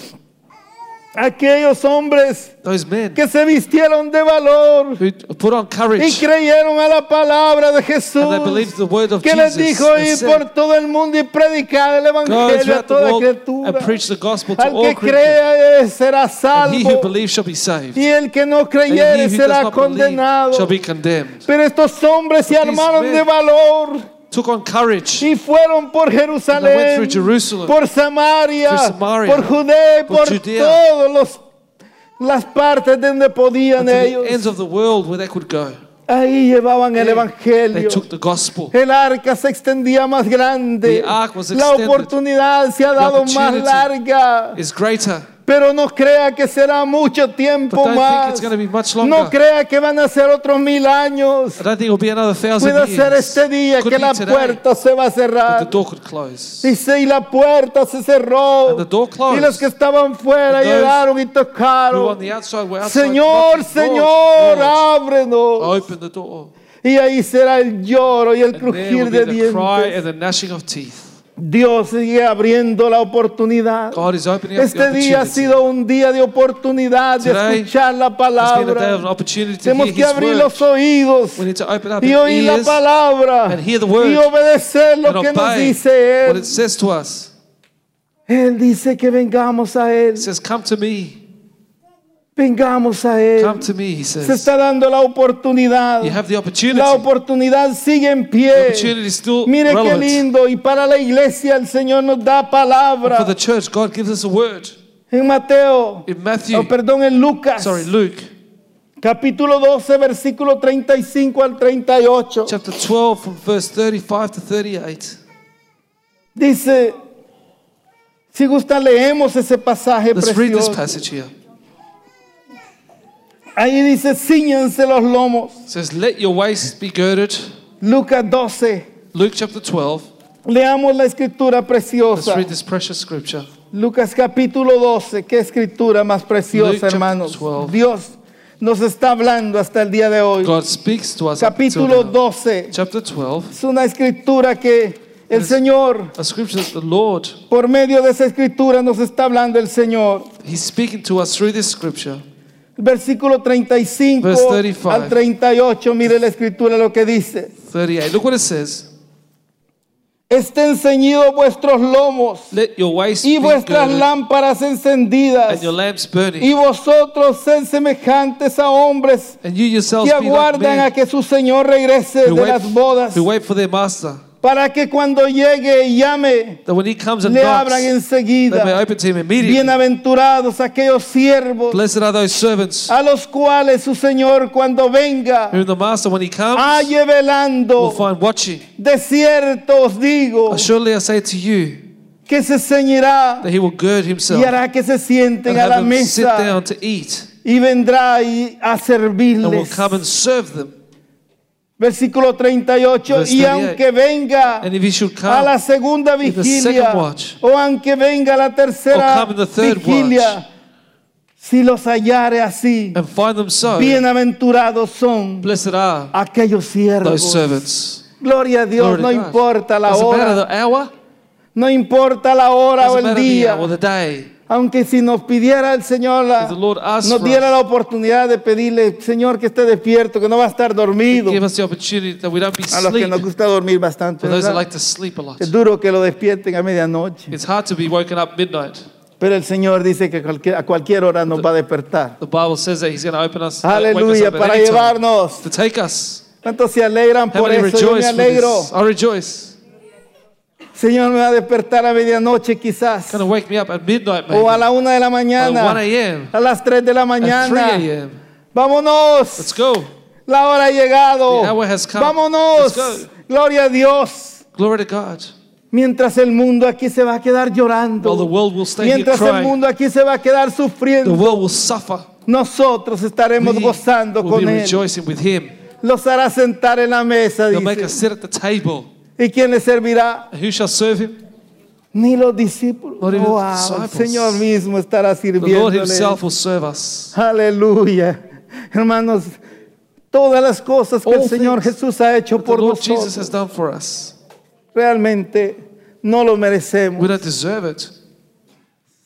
aquellos hombres those men que se vistieron de valor who put on y creyeron a la palabra de Jesús. and they believed the word of que les dijo and ir por todo el mundo y predicar el evangelio a toda criatura. and preach the gospel to Al all que crea eh, será And he who salvo believes shall be saved. y el que no he creyere será condenado. shall be condemned. Pero estos hombres se But armaron de valor Took on courage. y fueron por And they went Jerusalén, through Jerusalem, por Samaria, through Samaria, por Judea, por por todos los las partes donde podían to the ellos. ends of the world where they could go. Ahí llevaban el They evangelio. took the gospel. El arca se extendía más grande. The ark was La extended. oportunidad se ha The dado más larga. Pero no crea que será mucho tiempo más. No crea que van a ser otros mil años. Puede ser este día Could que la puerta se va a cerrar. Dice, y la puerta se cerró. Y los que estaban fuera llegaron y tocaron. Señor, Señor, ábrenos. Open the door. Y ahí será el lloro y el crujir de dientes. Dios sigue abriendo la oportunidad. God is opening up Este día ha sido un día de oportunidad de Today escuchar la palabra. Tenemos que abrir los oídos y oír la palabra y obedecer lo que nos dice Él. Él dice que vengamos a Él. Says, Come to me. Vengamos a Él. Come to me, he Se says. está dando la oportunidad. You have the opportunity. La oportunidad sigue en The pie. opportunity is still Mire qué relevant. lindo. Y para la iglesia el Señor nos da For palabra. the church, God gives us a word. En Mateo, In Matthew, oh, perdón, en Lucas, sorry, Luke, capítulo 12, versículo 35 al 38. chapter 12, from verse 35 to 38. Dice, si gusta leemos ese pasaje Let's read this precioso. passage here. Ahí dice, ciñanse los lomos. It says, Let your waist be girded. Lucas 12. Luke chapter 12. Leamos la escritura Let's preciosa. read this precious scripture. Lucas capítulo 12. Qué escritura más Luke preciosa, chapter hermanos. 12. Dios nos está hablando hasta el día de hoy. God speaks to us. Capítulo now. 12. Chapter 12. Es una escritura que el. Señor, A scripture that the Lord, por medio de esa escritura, nos está hablando el Señor. He's speaking to us through this scripture. Versículo 35 Verse 35. al 38, mire la escritura lo que dice. 38. Look what it says. Estén ceñidos vuestros lomos Let your waist y vuestras lámparas encendidas. and your lamps burning. Y vosotros sed semejantes a hombres And you yourselves que like aguardan a que su Señor regrese de wait, las bodas, para que cuando llegue y llame, That when he comes and le knocks, abran they may enseguida. open to him immediately. Bienaventurados aquellos siervos Blessed are those servants a los cuales su Señor cuando venga whom the master, when he comes, halle will velando. find watching. De cierto os digo Surely I say to you que se ceñirá that he will gird himself y hará que se sienten and a la them sit mesa down to eat y vendrá y a and will servirles. come and serve them. Versículo 38. Verse Y 38. aunque venga a la segunda vigilia watch, o aunque venga a la tercera vigilia, watch, si los hallare así, so, bienaventurados son aquellos siervos. Gloria a Dios, Glory no importa la hora, no importa la hora o el día. The. Aunque si nos pidiera el Señor, la- the nos diera la oportunidad de pedirle, Señor, que esté despierto, que no va a estar dormido. The A los que nos gusta dormir bastante. Like. Es duro que lo despierten a medianoche. It's hard to be woken up midnight. Pero el Señor dice que cualquier- a cualquier hora nos va a despertar. The uh, Aleluya, para llevarnos. to take us. ¿Cuántos se alegran How por eso? Yo me alegro. Señor me va a despertar a medianoche quizás. To wake me up at midnight, maybe. O a la una de la Or 1 mañana. a.m. A las 3 de la At 3 mañana. a.m. Vámonos. Let's go. La hora ha llegado. The hour has come. Vámonos. Let's go. Gloria a Dios. Glory to God. Mientras el mundo aquí se va a quedar llorando. While the world will stay here Mientras el mundo aquí se va a quedar the sufriendo. world will suffer. Nosotros estaremos We gozando will con be Él. rejoicing with Him. Los hará sentar en la mesa, He'll make us sit at the table. ¿Y quién le servirá? Who shall serve Him? Ni los discípulos. Wow, el. Señor mismo estará us. Aleluya. Hermanos, todas las cosas que el All Señor things Jesús ha hecho por nosotros, has done for us. realmente no lo We merecemos. don't deserve it.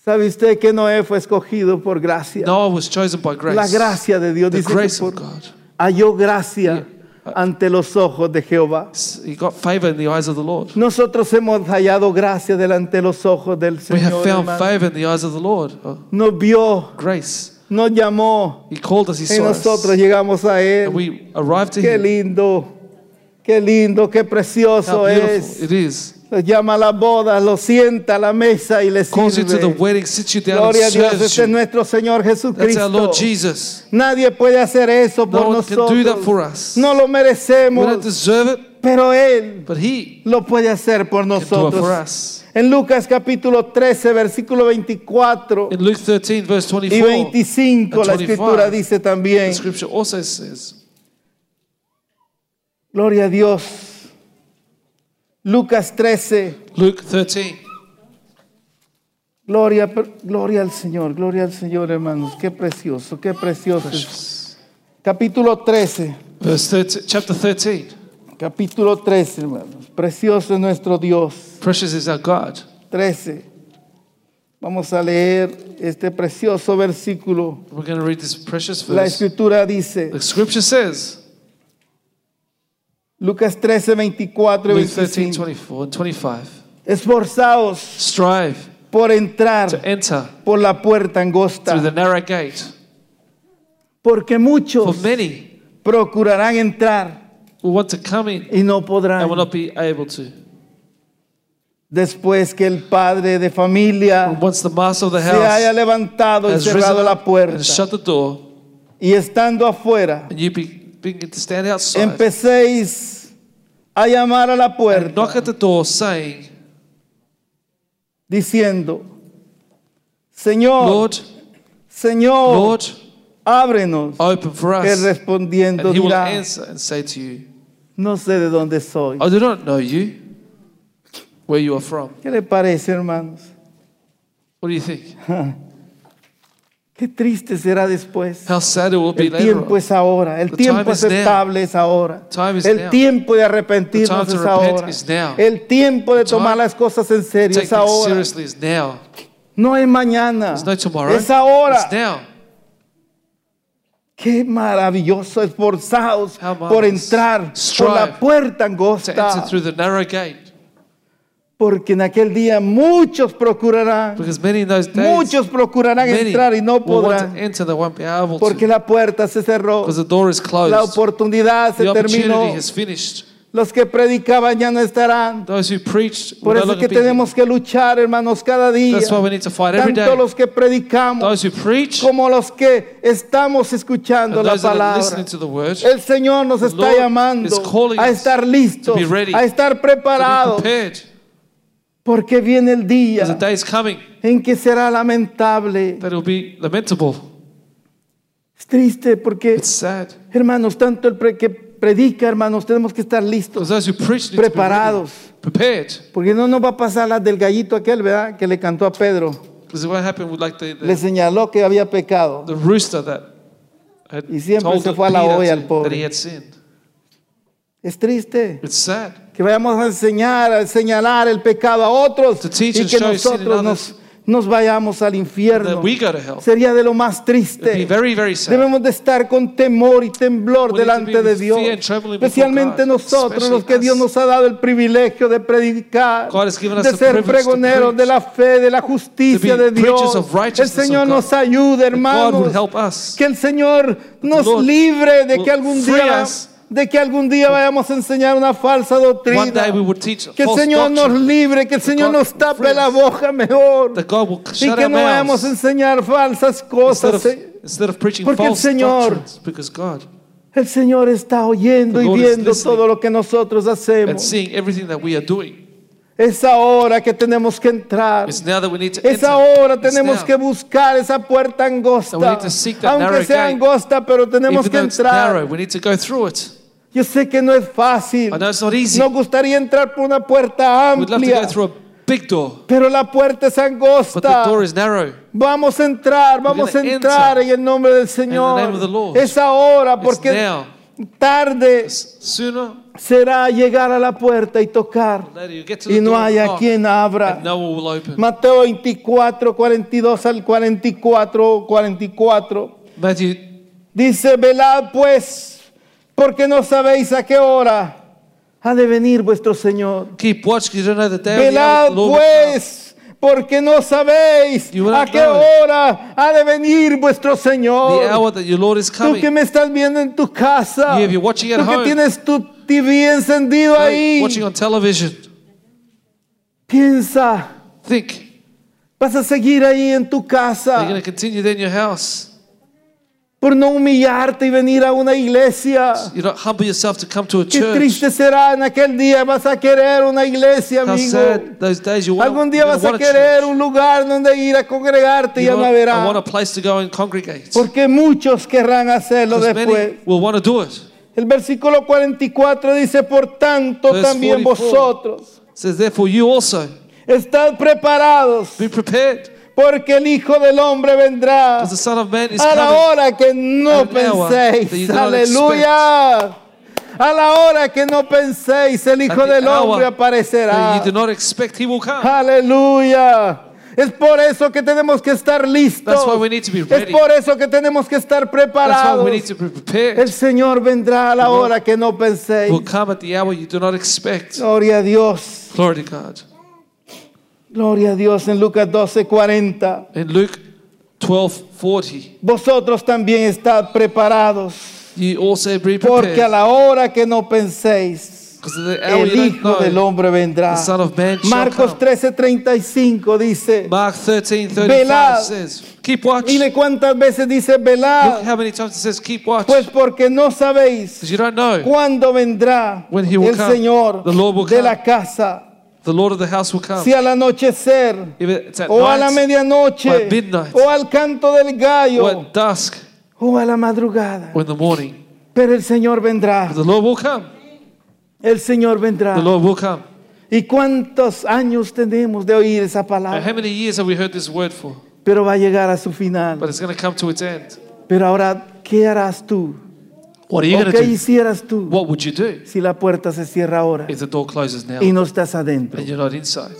¿Sabe usted que Noé fue escogido por gracia? Noah was chosen by grace. La gracia de Dios the dice que grace por- of God. halló gracia ante los ojos de Jehová. He got favor in the eyes of the Lord. Nosotros hemos hallado gracia delante de los ojos del We have Señor. found hermano. favor in the eyes of the Lord. Oh, Nos vio, grace. nos llamó He called us, He y saw us. nosotros llegamos a And Él. we arrived to Qué Him. lindo, qué lindo, qué precioso es. it is. Llama a la boda, los sienta a la mesa y les Calls you to the sirve. wedding, sits you down Gloria a and Dios, serves este es you. nuestro Señor That's our Jesucristo. Lord Jesus. Nadie puede hacer eso No por one can do that for nosotros. us. No lo don't merecemos, deserve it, pero Él but He lo puede hacer por can do it nosotros. for us. En Lucas capítulo 13, versículo 24 In Luke 13, verse y 24, 25, la and 25, escritura dice también, the scripture also says, gloria a Dios. Lucas 13, Luke 13, gloria, gloria al Señor, gloria al Señor, hermanos. Qué precioso, qué precioso. precious. Capítulo 13, Verse 13, chapter 13. capítulo 13, hermanos. Precioso es nuestro Dios. Precious is our God. 13. Vamos a leer este precioso versículo. We're going to read this precious La verse. escritura dice, The scripture says, Lucas 13, 24 y Luke 13, 25. 24 and 25, Esforzaos strive por entrar to enter por la puerta through the angosta, narrow gate. porque For muchos many procurarán entrar will want to come in y no and podrán. will not be able to. Después que el padre de familia Once the master of the se haya house levantado y cerrado la puerta and shut the door, y estando afuera, and you be, stand outside empecéis a llamar a la and puerta knock at the door, saying, diciendo, Señor, Lord, Señor, Lord, ábrenos. open for Él us. respondiendo And he will dirá, answer and say to you, no sé de dónde soy. I do not know you, where you are from. ¿Qué le parece, hermanos? What do you think? [LAUGHS] Qué triste será después. How sad it will be El later tiempo on. es ahora. El The tiempo aceptable es ahora. El now. tiempo de arrepentirnos es ahora. El tiempo de tomar las cosas en serio es ahora. No es mañana. No. Es ahora. Qué maravilloso esforzados How por entrar por la puerta angosta. enter through the narrow gate. Porque en aquel día muchos procurarán, Because many in those days, muchos procurarán entrar y no podrán. Porque to. la puerta se cerró. Because the door is closed. La oportunidad se The terminó. opportunity has finished. Los que predicaban ya no estarán. Those who preached Por eso es que tenemos que luchar, hermanos, cada día. That's why we need to fight every Tanto day. los que predicamos Those who preach como los que estamos escuchando and la palabra. El Señor nos está llamando a estar listos, to be ready, a estar preparados. Porque viene el día day is coming en que será lamentable. that will be lamentable. Es triste porque, It's sad. hermanos, tanto el pre- que predica, hermanos, tenemos que estar listos, those who preach need to be ready, preparados, prepared. porque no nos va a pasar las del gallito aquel, ¿verdad? Que le cantó a Pedro. Because what happened with like the, Le the, señaló que había pecado. the rooster that had Y siempre told se fue a la olla el pobre. that he had sinned. Es triste It's sad. Que vayamos a enseñar, a señalar el pecado a otros y que nosotros nos, nos vayamos al infierno. Sería de lo más triste. very, very sad. Debemos de estar con temor y temblor We delante de Dios. Especialmente nosotros, los que Dios nos ha dado el privilegio de predicar, de ser pregoneros de la fe, de la justicia de Dios. El Señor nos ayude, hermanos. Que el Señor nos libre de que algún día us. De que algún día vayamos a enseñar una falsa doctrina. One day we would teach Que el false Señor nos doctrine. libre, que el Señor nos tape la boca mejor. That God will Y shut que our no vayamos mouths a enseñar falsas instead cosas. of, instead of preaching Porque el false Señor- doctrines. Because God El Señor está oyendo The y Lord is viendo listening. todo lo que nosotros and hacemos. seeing everything that we are doing. Es ahora que tenemos que entrar. Es ahora tenemos que buscar esa puerta angosta. Aunque sea angosta, pero tenemos que entrar. Yo sé que no es fácil. Nos gustaría entrar por una puerta amplia, pero la puerta es but the angosta. door is narrow. Vamos a entrar, vamos a entrar en el nombre del Señor. Es ahora porque. Tarde será llegar a la puerta y tocar y no haya quien abra. Mateo 24, 42 al 44, 44. Matthew, Dice, velad pues, porque no sabéis a qué hora ha de venir vuestro Señor. Velad pues, porque no sabéis a qué hora ha de venir vuestro Señor. Tú que me estás viendo en tu casa, tú que tienes tu TV encendido ahí, Watching on television. piensa, vas a seguir ahí en tu casa going to continue there in your house? Por no humillarte y venir a una iglesia. You don't humble yourself to come to a Qué church. triste será en aquel día, vas a querer una iglesia, How amigo. sad those days you want, Algún día you're vas gonna a want a querer church. un lugar donde ir a congregarte y You no want, I want verás. a place to go and congregate. Porque muchos querrán hacerlo después. many will want to do it. El versículo 44 dice, por tanto Verse también 44. vosotros It says, therefore you also estad preparados, be prepared, porque el Hijo del Hombre vendrá because the Son of Man is a la hora que no penséis. Aleluya. A la hora que no penséis, el Hijo del Hombre aparecerá. expect. Aleluya. Es por eso que tenemos que estar listos. That's why we need to be Es por eso que tenemos que estar That's why preparados. we need to be prepared. El Señor vendrá a la hora que no penséis. will come at the hour you do not expect. Gloria a Dios. Glory to God. Gloria a Dios en Lucas 12, 40. In Luke 12 40, Vosotros también estad preparados, you also be porque a la hora que no penséis, el Hijo del know, Hombre vendrá. the Son of Man shall Marcos come. 13, 35 dice, Mark 13 35 Velad. says, Keep watch. mire cuántas veces dice Look velad, how many times it says, Keep watch. pues porque no sabéis you don't know. cuándo vendrá el come, Señor de la casa, The Lord of the house will come. si al anochecer, o a la night, medianoche, midnight, o al canto del or gallo, at dusk, o a la madrugada. or in the morning, Pero el Señor vendrá, the Lord will come. el Señor vendrá. The Lord will come. ¿Y cuántos años tenemos de oír esa palabra? how many years have we heard this word for? Pero va a llegar a su final. But it's going to come to its end. Pero ahora, ¿qué harás tú? What are you ¿O going to qué do? hicieras tú What would you do si la puerta se cierra ahora if the door closes now y no estás adentro? and you're not inside?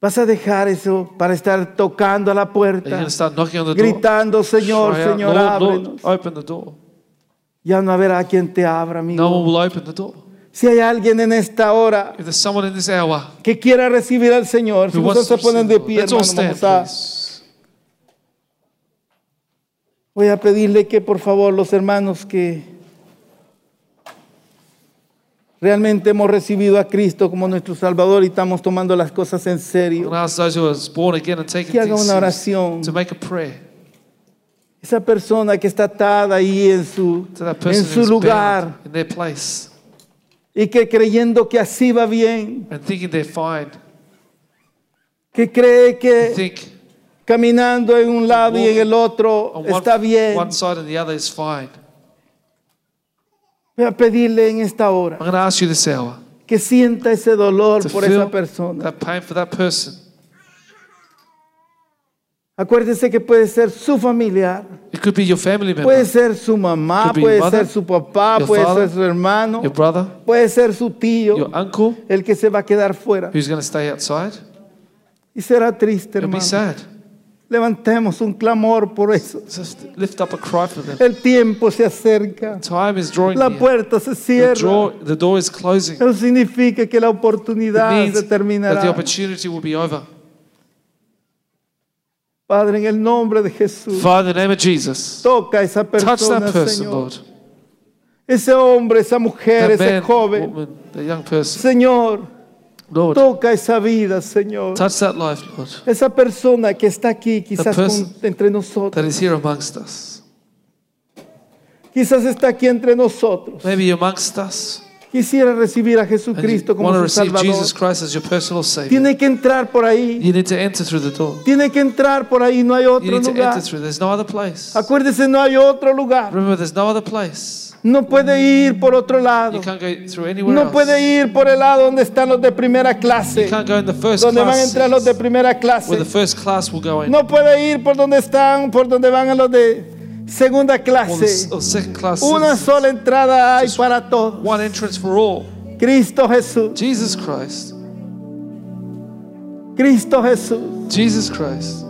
¿Vas a dejar eso para estar tocando a la Are you puerta, going to start knocking on the door? gritando, Señor, Cry out, Señor, Lord, Lord, ábrenos? open the door. Ya no habrá quien te abra, No one will open the door. Si hay alguien en esta hora If there's someone in this hour que quiera recibir al Señor, si who wants ustedes to se ponen de pie, Lord, let's all hermano, stand, vamos a... please. Voy a pedirle que por favor los hermanos que realmente hemos recibido a Cristo como nuestro Salvador y estamos tomando las cosas en serio, que haga una oración. Esa persona que está atada ahí en su, en su lugar. y que creyendo que así va bien, que cree que caminando en un lado y en el otro está bien. one side and the other is fine. Voy a pedirle en esta hora I'm going to ask you this hour que sienta ese dolor to por feel esa persona. that pain for that person. Acuérdese que puede ser su familiar. It could be your family member, Puede ser su mamá, Could be puede mother, ser su papá, your puede father, ser su hermano, your brother, puede ser su tío, your uncle el que se va a quedar fuera. who's going to stay outside. Y será triste, It'll be hermano. sad. Levantemos un clamor por eso. Just lift up a cry for them. El tiempo se acerca. Time is drawing La near. puerta se The, cierra. draw, the door is closing. Eso significa que la It oportunidad means se that the terminará. opportunity will be over. Padre, en el nombre de Jesús, Father, in the name of Jesus, toca a esa touch persona, that person, Señor. Lord. Ese hombre, esa mujer, That ese man, joven. woman, the young person. Señor, Lord, toca esa vida, Señor. touch that life, Lord, Esa persona que está aquí, quizás con- entre nosotros. that is here amongst us. Quizás está aquí entre nosotros. Maybe amongst us. Quisiera recibir a you Jesucristo como want to su receive Salvador. Jesus Christ as your personal Savior. Tiene que entrar por ahí. You need to enter through the door. Tiene que entrar por ahí. No hay You otro need to lugar. enter through. There's no other place. Acuérdese, no hay otro lugar. Remember, there's no other place. No puede ir por otro lado. No puede ir por el lado donde están los de primera clase. Donde van a entrar los de primera clase. No puede ir por donde están, por donde van los de segunda clase. Una sola entrada hay para todos. One entrance for all. Cristo Jesús. Jesus Christ. Cristo Jesús. Jesus Christ.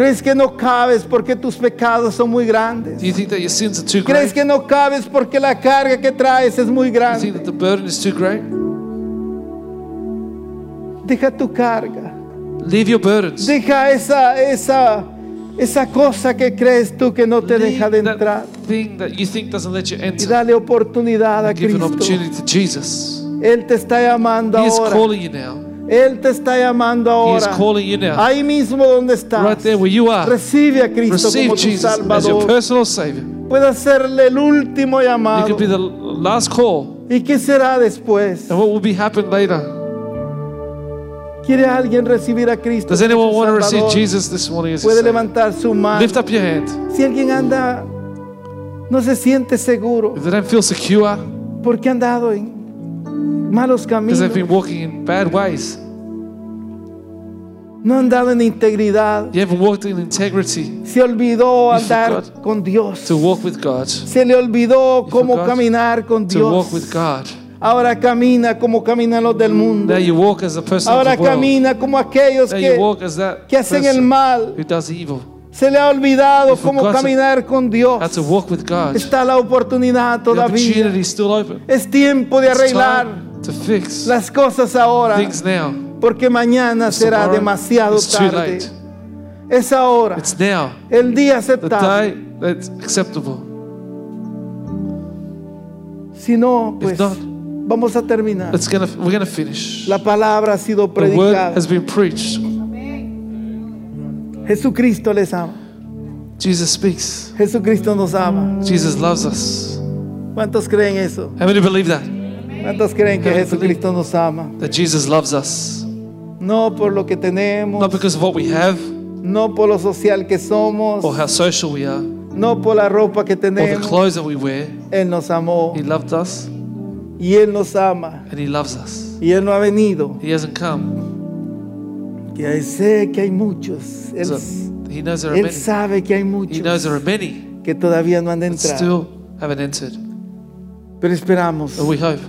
¿Crees que no cabes porque tus pecados son muy grandes? Do you think that your sins are too ¿Crees great? que no cabes porque la carga que traes es muy Do you think grande? that the burden is too great? Deja tu carga. Leave your burdens. Deja esa, esa, esa cosa que crees tú que no te deja de Leave entrar. that thing that you think doesn't let you Y enter. dale oportunidad a Give an Cristo. opportunity to Jesus. Él te está llamando He is ahora. calling you now. Él te está llamando ahora. calling you now. Ahí mismo donde estás. Right there where you are. Recibe a Cristo Receive como tu Jesus as your Salvador. personal Savior. Puede hacerle el último llamado. could be the last call. ¿Y qué será después? And what will be happen later? ¿Quiere alguien recibir a Cristo? Does anyone want to receive Salvador? Jesus this morning Puede levantar su mano. Lift up your hand. Si alguien anda, no se siente seguro If they don't feel secure, porque han dado en malos because caminos, they've been walking in bad ways, no han dado en integridad, you haven't walked in integrity se olvidó andar con Dios, to walk with God, se le olvidó You cómo caminar con to walk with Dios. God. Ahora camina como caminan los del mundo. You walk as person Ahora of the camina como aquellos you que, walk as that que hacen el mal. who does evil. Se le ha olvidado You cómo caminar con Dios. To walk with God. Está la oportunidad The todavía. still open. Es tiempo de It's arreglar time to fix las cosas ahora, things now. porque mañana será Tomorrow demasiado tarde. Es ahora, It's now. el día The aceptable. day that's acceptable. Si no, pues not, vamos a terminar. It's gonna, we're to finish. La palabra ha sido The word has been preached. Jesucristo les ama. Jesus speaks. Jesucristo nos ama. Jesus loves us. ¿Cuántos creen eso? How many believe that? ¿Cuántos creen que Jesucristo nos ama? That Jesus loves us. No por lo que tenemos, Not because of what we have no por lo social que somos, or how social we are no por la ropa que or the tenemos. clothes that we wear. Él nos amó He loved us y Él nos ama and He loves us. y Él no ha venido. He hasn't come. Que sé que hay muchos. Él, So he knows there are él many. sabe que hay He knows muchos there are many que todavía no han entrar. still haven't entered. Pero esperamos But we hope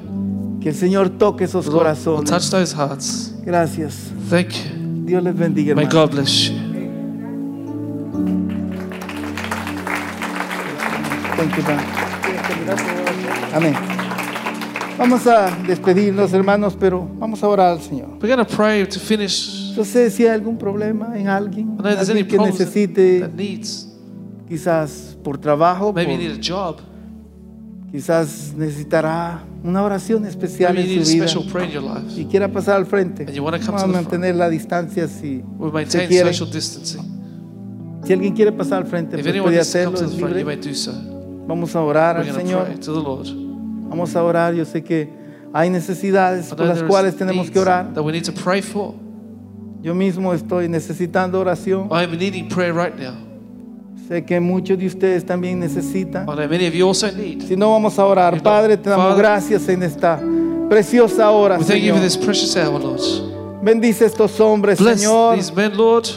que el Señor toque esos Lord corazones. touch those hearts. Gracias. Thank you. Dios les bendiga, May hermano. God bless you. Thank you, man. Amén. Vamos a despedirnos, hermanos, pero vamos a orar al Señor. We're going to pray to finish. No sé si hay algún problema en alguien, que necesite, that needs. quizás por trabajo, Maybe you need a job. Quizás necesitará una oración especial Maybe en su vida y quiera pasar al frente. Vamos a mantener la distancia si, maintain quiere. Si alguien quiere pasar al frente, pues puede hacerlo, front, so. Vamos a orar We're al Señor. Vamos a orar. Yo sé que hay necesidades por las cuales tenemos que orar. Yo mismo estoy necesitando oración. I am needing prayer right now. Sé que muchos de ustedes también necesitan. I know many of you also need. Si no, vamos a orar. Padre, te damos gracias en esta preciosa hora, We thank you Señor. Bendice estos hombres, Señor, these men, Lord,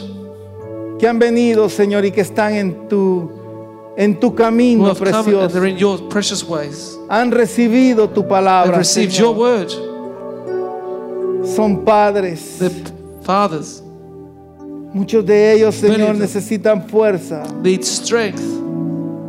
que han venido, Señor, y que están en tu, en tu camino precioso. Han recibido tu palabra, Señor. Son padres. Muchos de ellos, Señor, necesitan fuerza need strength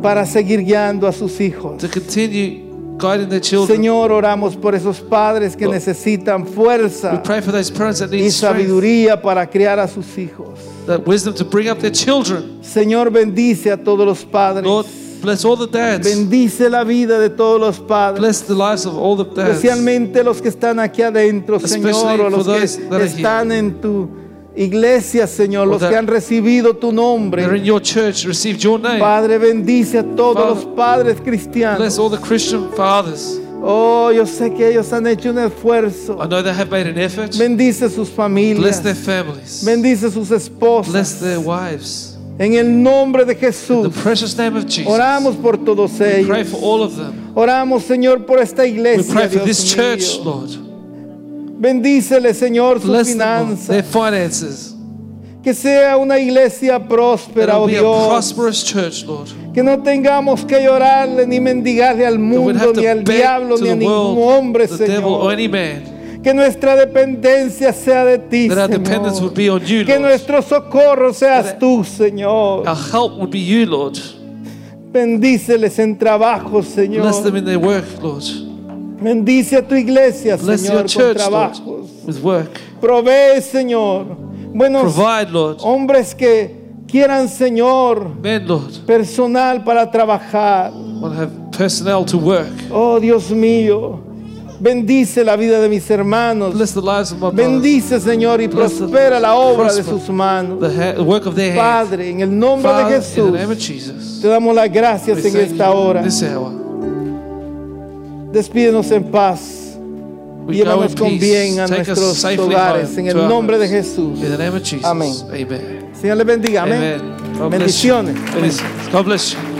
para seguir guiando a sus hijos. to continue guiding their children. Señor, oramos por esos padres que Lord. necesitan We fuerza pray for those parents that need y strength, sabiduría para criar a sus hijos. that wisdom to bring up their children. Señor, bendice a todos los padres. Lord, bless all the dads. Bendice la vida de todos los padres. Bless the lives of all the dads. Especialmente los que están aquí adentro, Especially Señor, o los for que those that are están en tu iglesia, Señor, Or los que han recibido tu nombre. your church, received your name. Padre, bendice a todos Father, los padres Bless cristianos. all the Christian fathers. Oh, yo sé que ellos han hecho un esfuerzo. I know they have made an effort. Bendice sus Bless familias. their families. Bendice sus Bless esposas. their wives. En el nombre de In the Jesús. precious name of Jesus. Oramos por todos Pray ellos. for all of them. Oramos, Señor, por esta We iglesia. pray for Dios this church. Lord. Bendícele, Señor, sus Bless Lord. their finanzas. finances. Que sea una iglesia próspera, oh Dios. prosperous church, Lord. Que no tengamos que llorarle ni mendigarle al mundo, ni al diablo, ni a ningún hombre, Señor. Que nuestra dependencia sea de ti, Señor. you, Que nuestro socorro seas tú, Señor. Our help would be you, Lord. Bendíceles en trabajo, Señor. Bless them in their work, Lord. Bendice a tu iglesia, Bless Señor, your con trabajos. Lord, with work. Provee, Señor. Buenos Provide, Lord. hombres que quieran, Señor, Men, Lord, personal para trabajar. want to have personnel to work. Oh, Dios mío. Bendice la vida de mis hermanos. Bless the lives of my brothers. Bendice, Señor, y Bless prospera la obra de sus manos. The, work of their. Padre, en el nombre Father, de Jesús, te damos las gracias en esta hora. Despídenos en paz. Llévanos con bien a nuestros hogares. En el nombre de. Jesús. Amén. Señor le bendiga. Amén. Bendiciones. Bendiciones. God bless you.